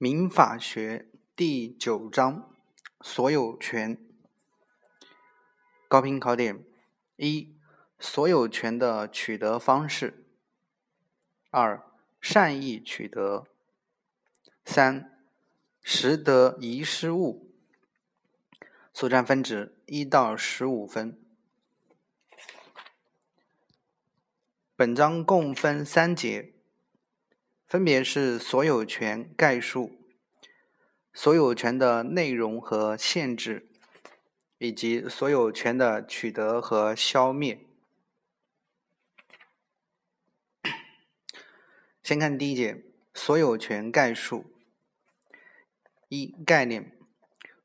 民法学第九章所有权。高频考点：一、所有权的取得方式；二、善意取得；三、实得遗失物。所占分值一到十五分。本章共分三节。分别是所有权概述、所有权的内容和限制，以及所有权的取得和消灭。先看第一节：所有权概述。一、概念：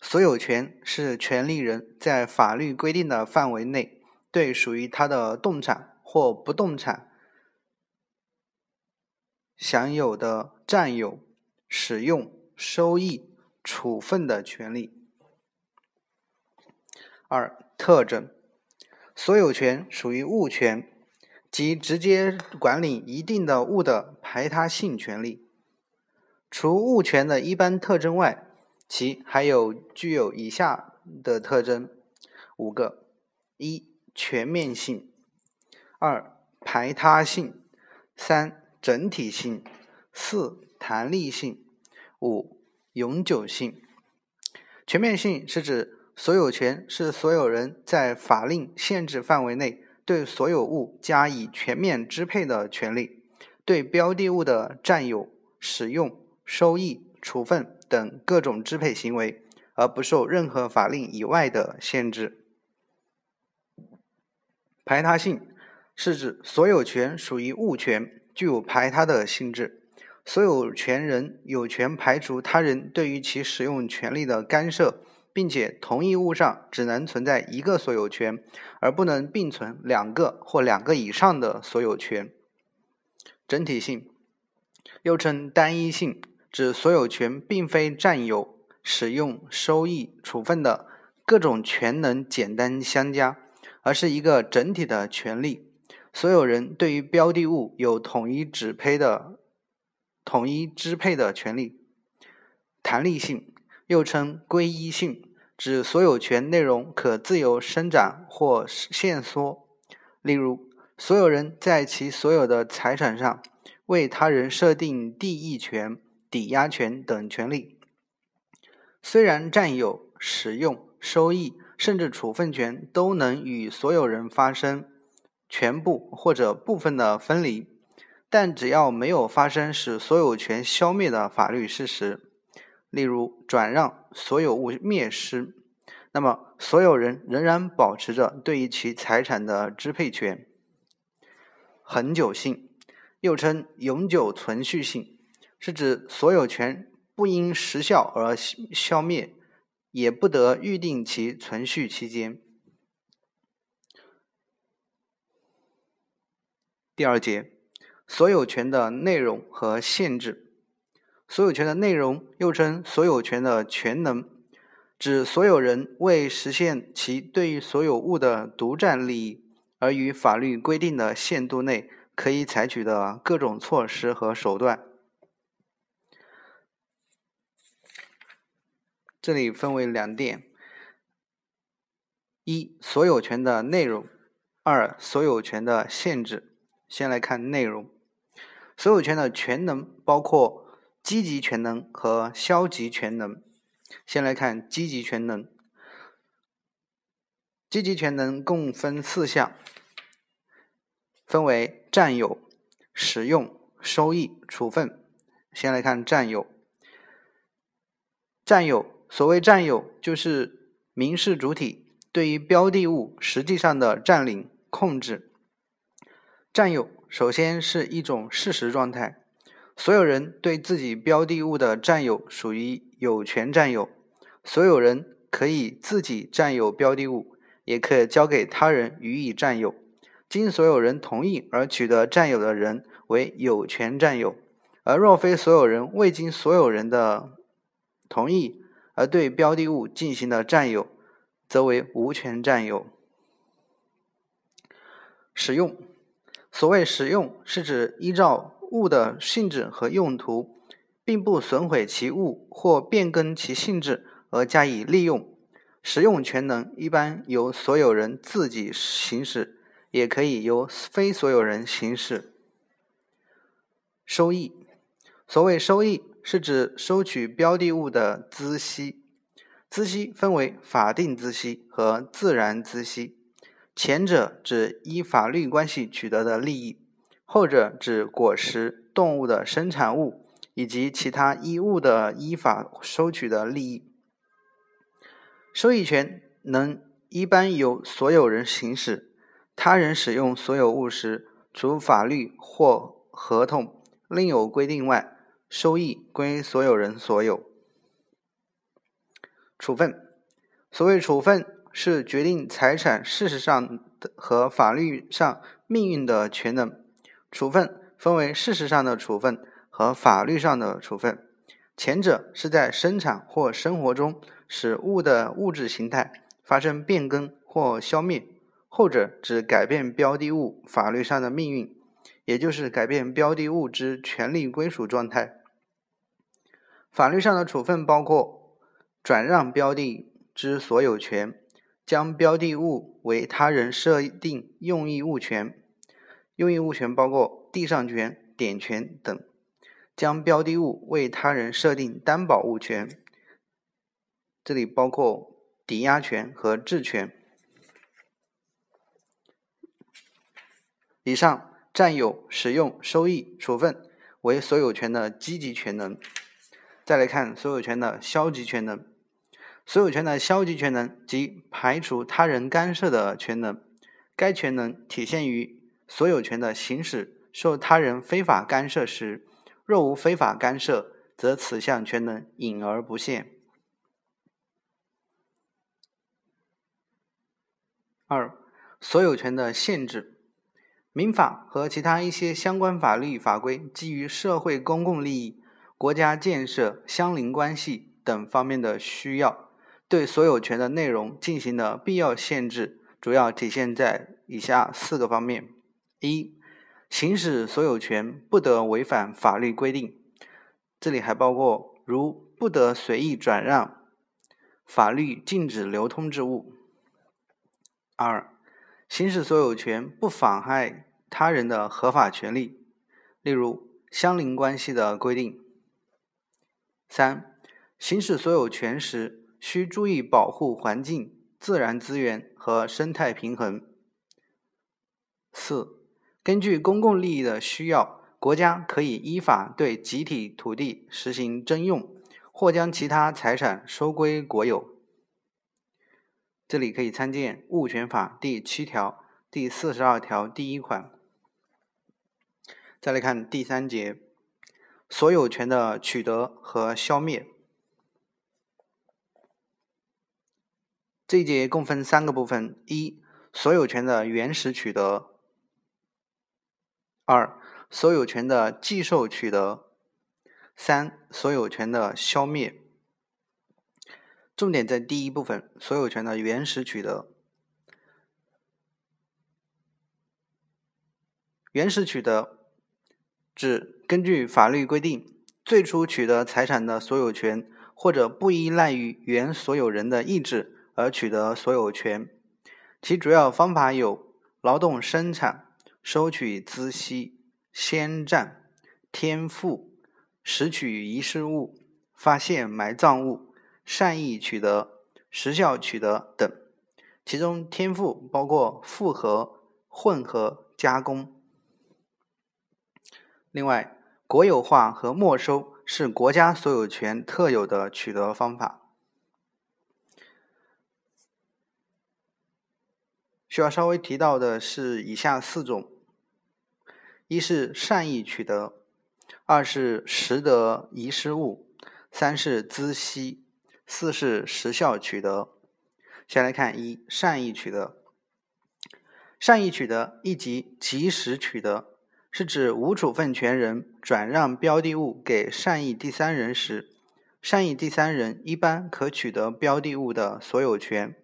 所有权是权利人在法律规定的范围内，对属于他的动产或不动产。享有的占有、使用、收益、处分的权利。二、特征：所有权属于物权，即直接管理一定的物的排他性权利。除物权的一般特征外，其还有具有以下的特征五个：一、全面性；二、排他性；三。整体性，四弹力性，五永久性。全面性是指所有权是所有人在法令限制范围内对所有物加以全面支配的权利，对标的物的占有、使用、收益、处分等各种支配行为，而不受任何法令以外的限制。排他性是指所有权属于物权。具有排他的性质，所有权人有权排除他人对于其使用权利的干涉，并且同一物上只能存在一个所有权，而不能并存两个或两个以上的所有权。整体性又称单一性，指所有权并非占有、使用、收益、处分的各种权能简单相加，而是一个整体的权利。所有人对于标的物有统一指配的、统一支配的权利。弹力性又称归一性，指所有权内容可自由伸展或限缩。例如，所有人在其所有的财产上为他人设定地役权、抵押权等权利。虽然占有、使用、收益甚至处分权都能与所有人发生。全部或者部分的分离，但只要没有发生使所有权消灭的法律事实，例如转让所有物灭失，那么所有人仍然保持着对于其财产的支配权。恒久性又称永久存续性，是指所有权不因时效而消灭，也不得预定其存续期间。第二节，所有权的内容和限制。所有权的内容又称所有权的权能，指所有人为实现其对于所有物的独占利益，而于法律规定的限度内可以采取的各种措施和手段。这里分为两点：一、所有权的内容；二、所有权的限制。先来看内容，所有权的权能包括积极权能和消极权能。先来看积极权能，积极权能共分四项，分为占有、使用、收益、处分。先来看占有，占有，所谓占有，就是民事主体对于标的物实际上的占领、控制。占有首先是一种事实状态，所有人对自己标的物的占有属于有权占有，所有人可以自己占有标的物，也可以交给他人予以占有。经所有人同意而取得占有的人为有权占有，而若非所有人未经所有人的同意而对标的物进行的占有，则为无权占有。使用。所谓使用，是指依照物的性质和用途，并不损毁其物或变更其性质而加以利用。使用权能一般由所有人自己行使，也可以由非所有人行使。收益，所谓收益，是指收取标的物的孳息。孳息分为法定孳息和自然孳息，前者指依法律关系取得的利益，后者指果实、动物的生产物以及其他依物的依法收取的利益。收益权能一般由所有人行使，他人使用所有物时，除法律或合同另有规定外，收益归所有人所有。处分，所谓处分，是决定财产事实上的和法律上命运的权能。处分分为事实上的处分和法律上的处分。前者是在生产或生活中使物的物质形态发生变更或消灭；后者指改变标的物法律上的命运，也就是改变标的物之权利归属状态。法律上的处分包括。转让标的之所有权，将标的物为他人设定用益物权，用益物权包括地上权、典权等；将标的物为他人设定担保物权，这里包括抵押权和质权。以上占有、使用、收益、处分为所有权的积极权能。再来看所有权的消极权能。所有权的消极权能即排除他人干涉的权能，该权能体现于所有权的行使受他人非法干涉时，若无非法干涉，则此项权能隐而不现。二、所有权的限制，民法和其他一些相关法律法规基于社会公共利益、国家建设、相邻关系等方面的需要。对所有权的内容进行的必要限制，主要体现在以下四个方面：一、行使所有权不得违反法律规定，这里还包括如不得随意转让法律禁止流通之物；二、行使所有权不妨害他人的合法权利，例如相邻关系的规定；三、行使所有权时。需注意保护环境、自然资源和生态平衡。四、根据公共利益的需要，国家可以依法对集体土地实行征用，或将其他财产收归国有。这里可以参见《物权法》第七条、第四十二条第一款。再来看第三节，所有权的取得和消灭。这一节共分三个部分：一、所有权的原始取得；二、所有权的继受取得；三、所有权的消灭。重点在第一部分：所有权的原始取得。原始取得指根据法律规定，最初取得财产的所有权，或者不依赖于原所有人的意志。而取得所有权，其主要方法有：劳动生产、收取孳息、先占、天赋、拾取遗失物、发现埋葬物、善意取得、时效取得等。其中，天赋包括复合、混合、加工。另外，国有化和没收是国家所有权特有的取得方法。需要稍微提到的是以下四种：一是善意取得，二是实得遗失物，三是孳息，四是时效取得。先来看一善意取得。善意取得亦即及时取得，是指无处分权人转让标的物给善意第三人时，善意第三人一般可取得标的物的所有权。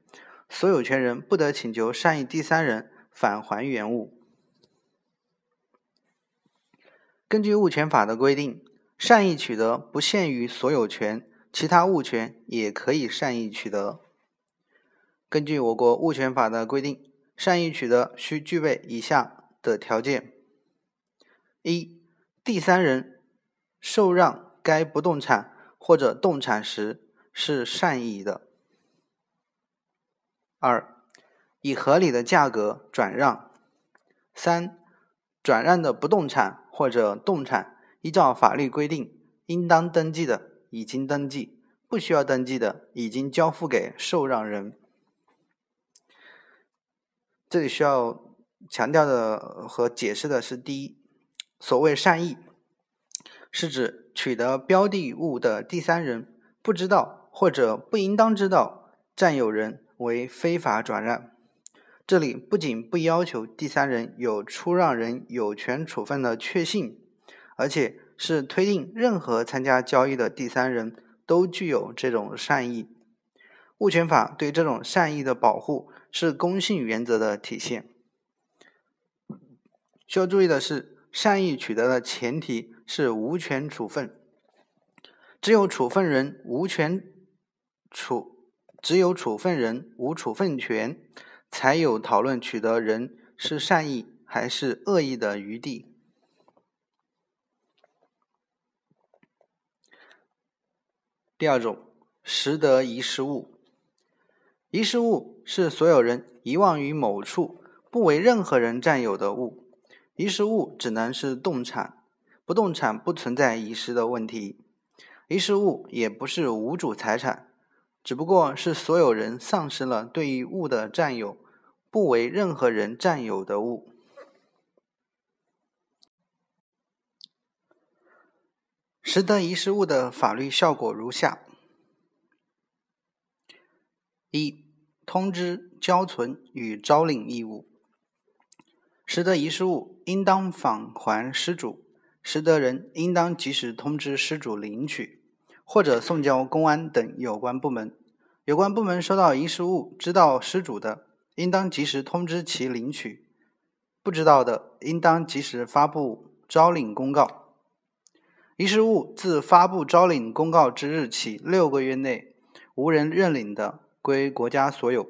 所有权人不得请求善意第三人返还原物。根据物权法的规定，善意取得不限于所有权，其他物权也可以善意取得。根据我国物权法的规定，善意取得需具备以下的条件：一、第三人受让该不动产或者动产时是善意的；二、以合理的价格转让；三、转让的不动产或者动产。依照法律规定，应当登记的已经登记，不需要登记的已经交付给受让人。这里需要强调的和解释的是：第一，所谓善意，是指取得标的物的第三人不知道或者不应当知道占有人为非法转让。这里不仅不要求第三人有出让人有权处分的确信。而且是推定任何参加交易的第三人都具有这种善意。物权法对这种善意的保护是公信原则的体现。需要注意的是，善意取得的前提是无权处分。只有处分人无权处，只有处分人无处分权，才有讨论取得人是善意还是恶意的余地。第二种，拾得遗失物。遗失物是所有人遗忘于某处，不为任何人占有的物。遗失物只能是动产，不动产不存在遗失的问题。遗失物也不是无主财产，只不过是所有人丧失了对于物的占有，不为任何人占有的物。拾得遗失物的法律效果如下：一、通知、交存与招领义务。拾得遗失物应当返还失主，拾得人应当及时通知失主领取，或者送交公安等有关部门。有关部门收到遗失物，知道失主的，应当及时通知其领取；不知道的，应当及时发布招领公告。遗失物自发布招领公告之日起六个月内无人认领的，归国家所有。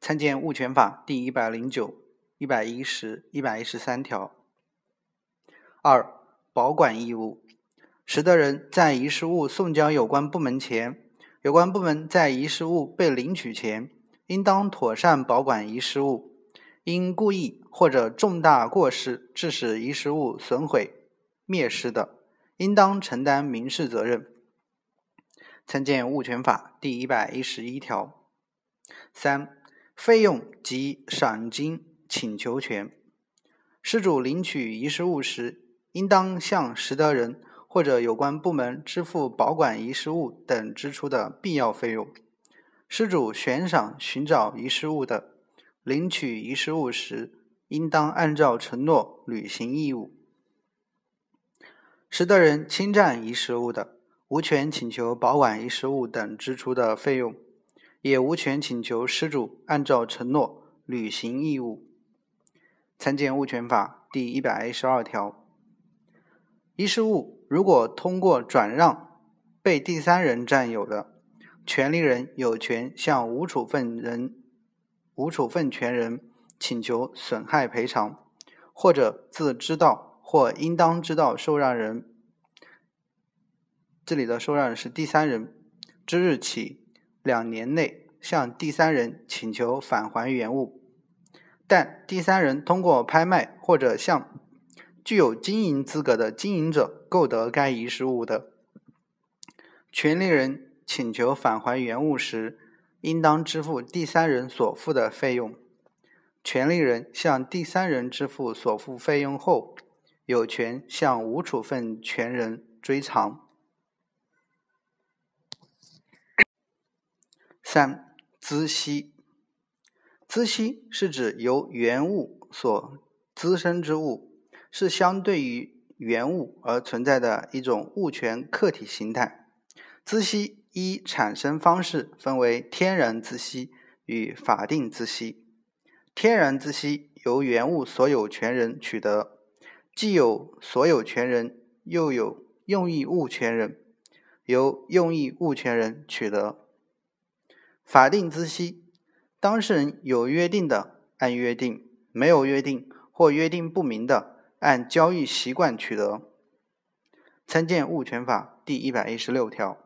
参见《物权法》第一百零九、一百一十、一百一十三条。二、保管义务：使得人在遗失物送交有关部门前，有关部门在遗失物被领取前，应当妥善保管遗失物。因故意或者重大过失致使遗失物损毁。灭失的，应当承担民事责任。参见《物权法》第一百一十一条。三、费用及赏金请求权。失主领取遗失物时，应当向拾得人或者有关部门支付保管遗失物等支出的必要费用。失主悬赏寻找遗失物的，领取遗失物时，应当按照承诺履行义务。拾得人侵占遗失物的，无权请求保管遗失物等支出的费用，也无权请求失主按照承诺履行义务。参见《物权法》第一百一十二条。遗失物如果通过转让被第三人占有的，权利人有权向无处分人、无处分权人请求损害赔偿，或者自知道。或应当知道受让人，这里的受让人是第三人之日起两年内向第三人请求返还原物，但第三人通过拍卖或者向具有经营资格的经营者购得该遗失物的，权利人请求返还原物时，应当支付第三人所付的费用。权利人向第三人支付所付费用后。有权向无处分权人追偿。三、孳息。孳息是指由原物所滋生之物，是相对于原物而存在的一种物权客体形态。孳息依产生方式分为天然孳息与法定孳息。天然孳息由原物所有权人取得。既有所有权人又有用益物权人，由用益物权人取得。法定孳息，当事人有约定的，按约定；没有约定或约定不明的，按交易习惯取得。参见《物权法》第一百一十六条。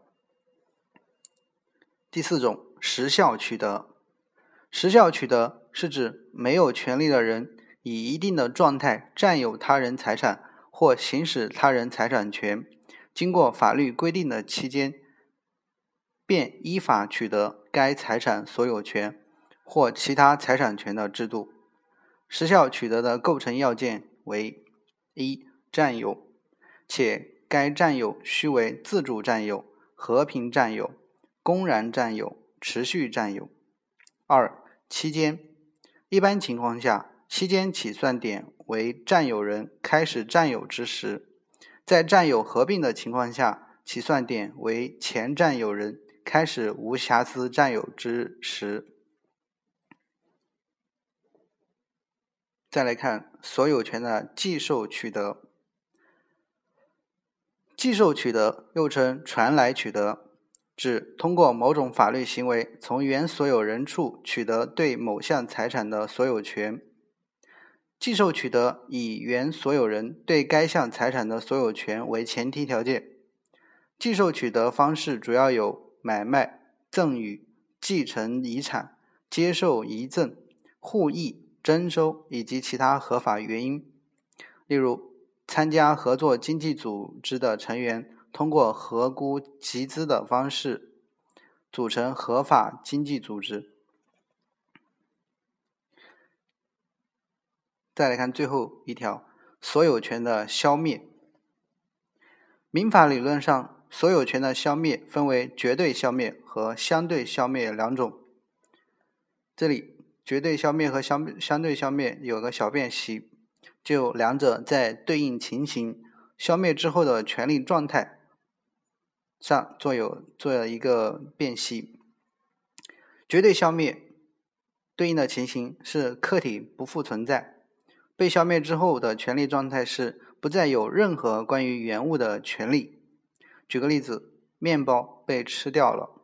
第四种，时效取得。时效取得是指没有权利的人以一定的状态占有他人财产或行使他人财产权，经过法律规定的期间，便依法取得该财产所有权或其他财产权的制度。时效取得的构成要件为：一、占有，且该占有须为自主占有、和平占有、公然占有、持续占有；二、期间，一般情况下，期间起算点为占有人开始占有之时；在占有合并的情况下，起算点为前占有人开始无瑕疵占有之时。再来看所有权的继受取得，继受取得又称传来取得。指通过某种法律行为，从原所有人处取得对某项财产的所有权。继受取得以原所有人对该项财产的所有权为前提条件。继受取得方式主要有买卖、赠与、继承遗产、接受遗赠、互议、征收以及其他合法原因。例如，参加合作经济组织的成员。通过合估集资的方式组成合法经济组织。再来看最后一条，所有权的消灭。民法理论上，所有权的消灭分为绝对消灭和相对消灭两种。这里绝对消灭和相相对消灭有个小辨析，就两者在对应情形、消灭之后的权利状态。上做有做了一个辨析，绝对消灭对应的情形是客体不复存在，被消灭之后的权利状态是不再有任何关于原物的权利。举个例子，面包被吃掉了。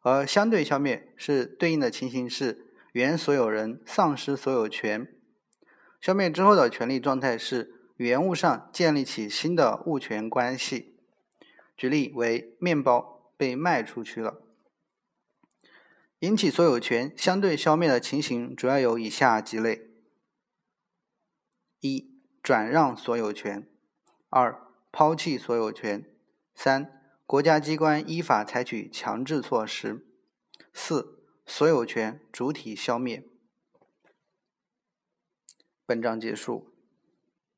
而相对消灭是对应的情形是原所有人丧失所有权，消灭之后的权利状态是原物上建立起新的物权关系。举例为面包被卖出去了，引起所有权相对消灭的情形主要有以下几类：一、转让所有权；二、抛弃所有权；三、国家机关依法采取强制措施；四、所有权主体消灭。本章结束。